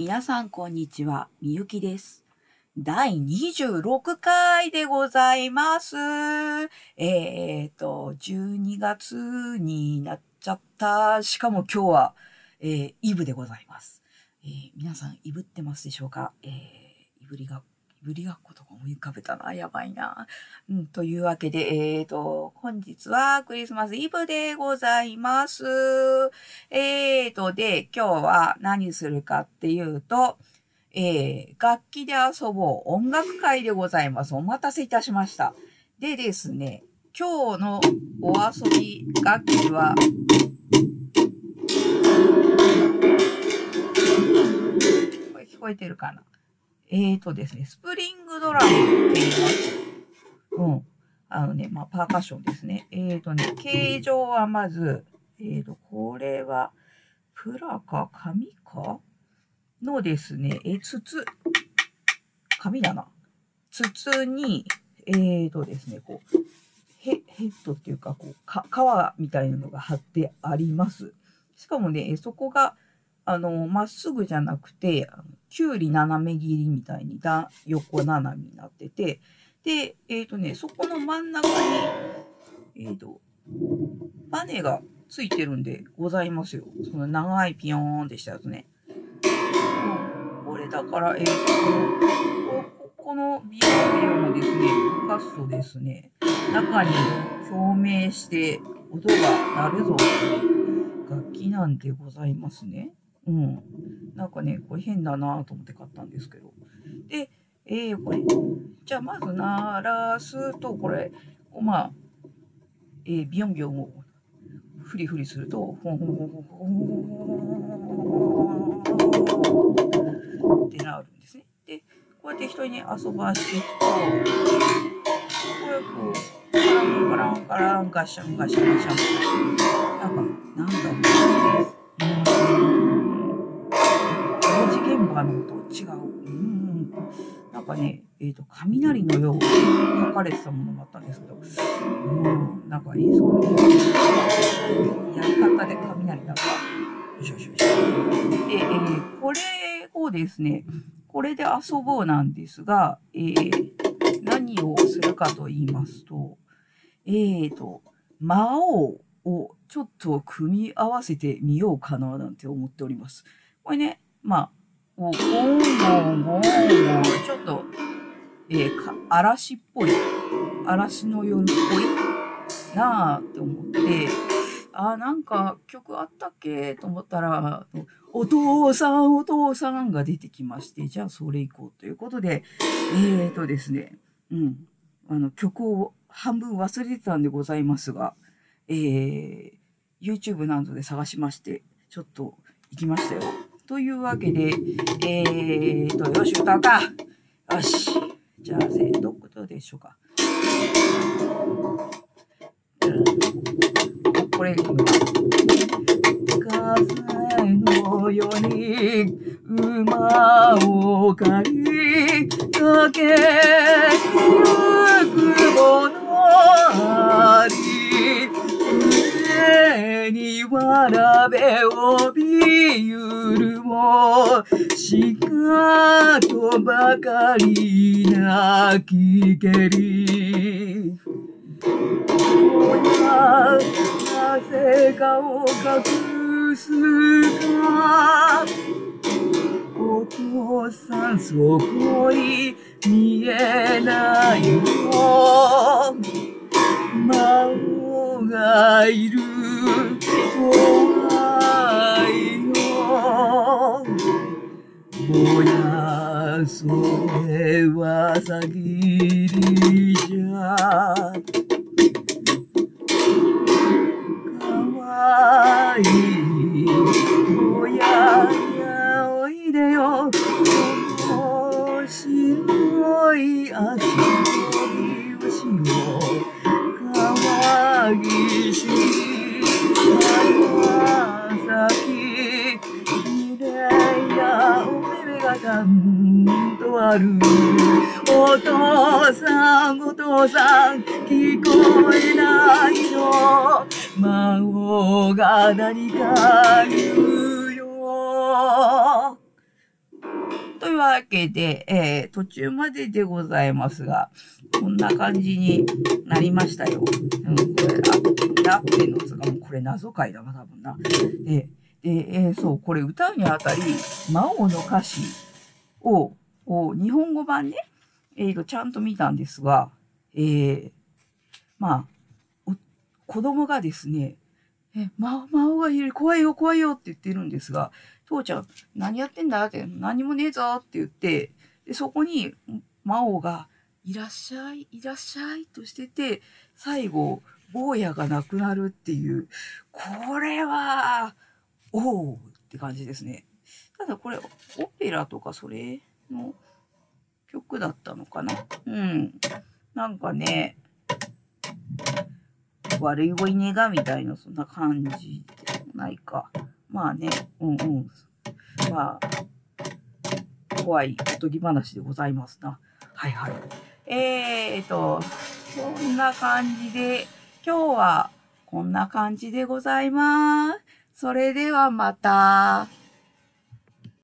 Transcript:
皆さん、こんにちは。みゆきです。第26回でございます。えっ、と、12月になっちゃった。しかも今日は、えーイブでございます。えー皆さん、イブってますでしょうか？えーいぶりが、ぶりがっことか思い浮かべたな。やばいな。うん、というわけで、えっ、と、本日はクリスマスイブでございます。えーと、で、今日は何するかっていうと、えー、楽器で遊ぼう音楽会でございます。お待たせいたしました。でですね、今日のお遊び楽器は、これ聞こえてるかな？えーとですね、スプリングドラムって言います。うん。あのね、まあ、パーカッションですね。えーとね、形状はまず、えーと、これは、プラか紙か？のですね、え、筒。紙だな。筒に、えーとですね、こう、ヘヘッドっていうか、こう、か、皮みたいなのが貼ってあります。しかもね、そこが、あの、まっすぐじゃなくて、きゅうり斜め切りみたいにだ横斜めになってて、で、えっ、とね、そこの真ん中に、えっ、と、バネがついてるんでございますよ。その長いピヨーンってしたやつね。これだから、えっ、と、ここのビヨビヨのですね、動かすとですね、中に共鳴して音が鳴るぞという楽器なんでございますね。うん。なんかね、これ変だなと思って買ったんですけど。で、えー、これ、じゃあまず鳴らすと、これ、こうまあ、えー、ビヨンビヨンをフリフリすると、ほんほんほんほんほんってなるんですね。で、こうやって人に遊ばしていくと、こうやってこう、カランカランカランガシャンガシャンガシャンなんか、なんだろう。うーん。工事現場のと違う。うん。なんかね、えっ、と、雷のように書かれてたものがあったんですけど、うん、なんか演奏のやり方で雷なんか、よしよしよし。で、えーこれをですね、これで遊ぼうなんですが、えー何をするかと言いますと、えーと、魔王をちょっと組み合わせてみようかななんて思っております。これね、まあ、こうゴンゴンゴンゴン、ちょっと、えーか嵐っぽい、嵐の夜っぽいなあって思って、あなんか曲あったっけと思ったら、お父さん、お父さんが出てきまして、じゃあそれ行こうということで、えーとですね、うん、あの曲を半分忘れてたんでございますが、えー、YouTube などで探しまして、ちょっと行きましたよ。というわけで、えーと、よし、歌うか。よし。じゃあ、せーどことでしょうか。うんこれ、風のように馬を借りかけゆくものあり上にわらべをびるもしかとばかり泣きけり。おやなぜかを隠すか。お父さんそこに見えないよ魔王がいるそれは詐欺じゃ。かわいい。おややおいでよ。この白い足とあるお父さんお父さん聞こえないの魔王が何か言うよというわけで、えー、途中まででございますが、こんな感じになりましたよ。うん、これ、ラッペのつかもうこれ謎解だな、多分な。で、で、えー、そう、これ歌うにあたり、魔王の歌詞を、を日本語版ね、えー、ちゃんと見たんですが、えー、まあ、子供がですね、え、魔王がいる、怖いよ、怖いよって言ってるんですが、父ちゃん、何やってんだって、何もねえぞって言って、で、そこに魔王が、いらっしゃい、いらっしゃいとしてて、最後、坊やがなくなるっていう、これは、おおって感じですね。ただこれ、オペラとかそれの曲だったのかな？うん。なんかね、悪い子いねがみたいな、そんな感じでもないか。まあね、うんうん。まあ、怖いおとぎ話でございますな。はいはい。えーと、そんな感じで、今日はこんな感じでございます。それではまた。